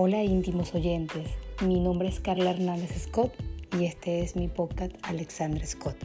Hola íntimos oyentes, mi nombre es Carla Hernández Scott y este es mi podcast Alexander Scott.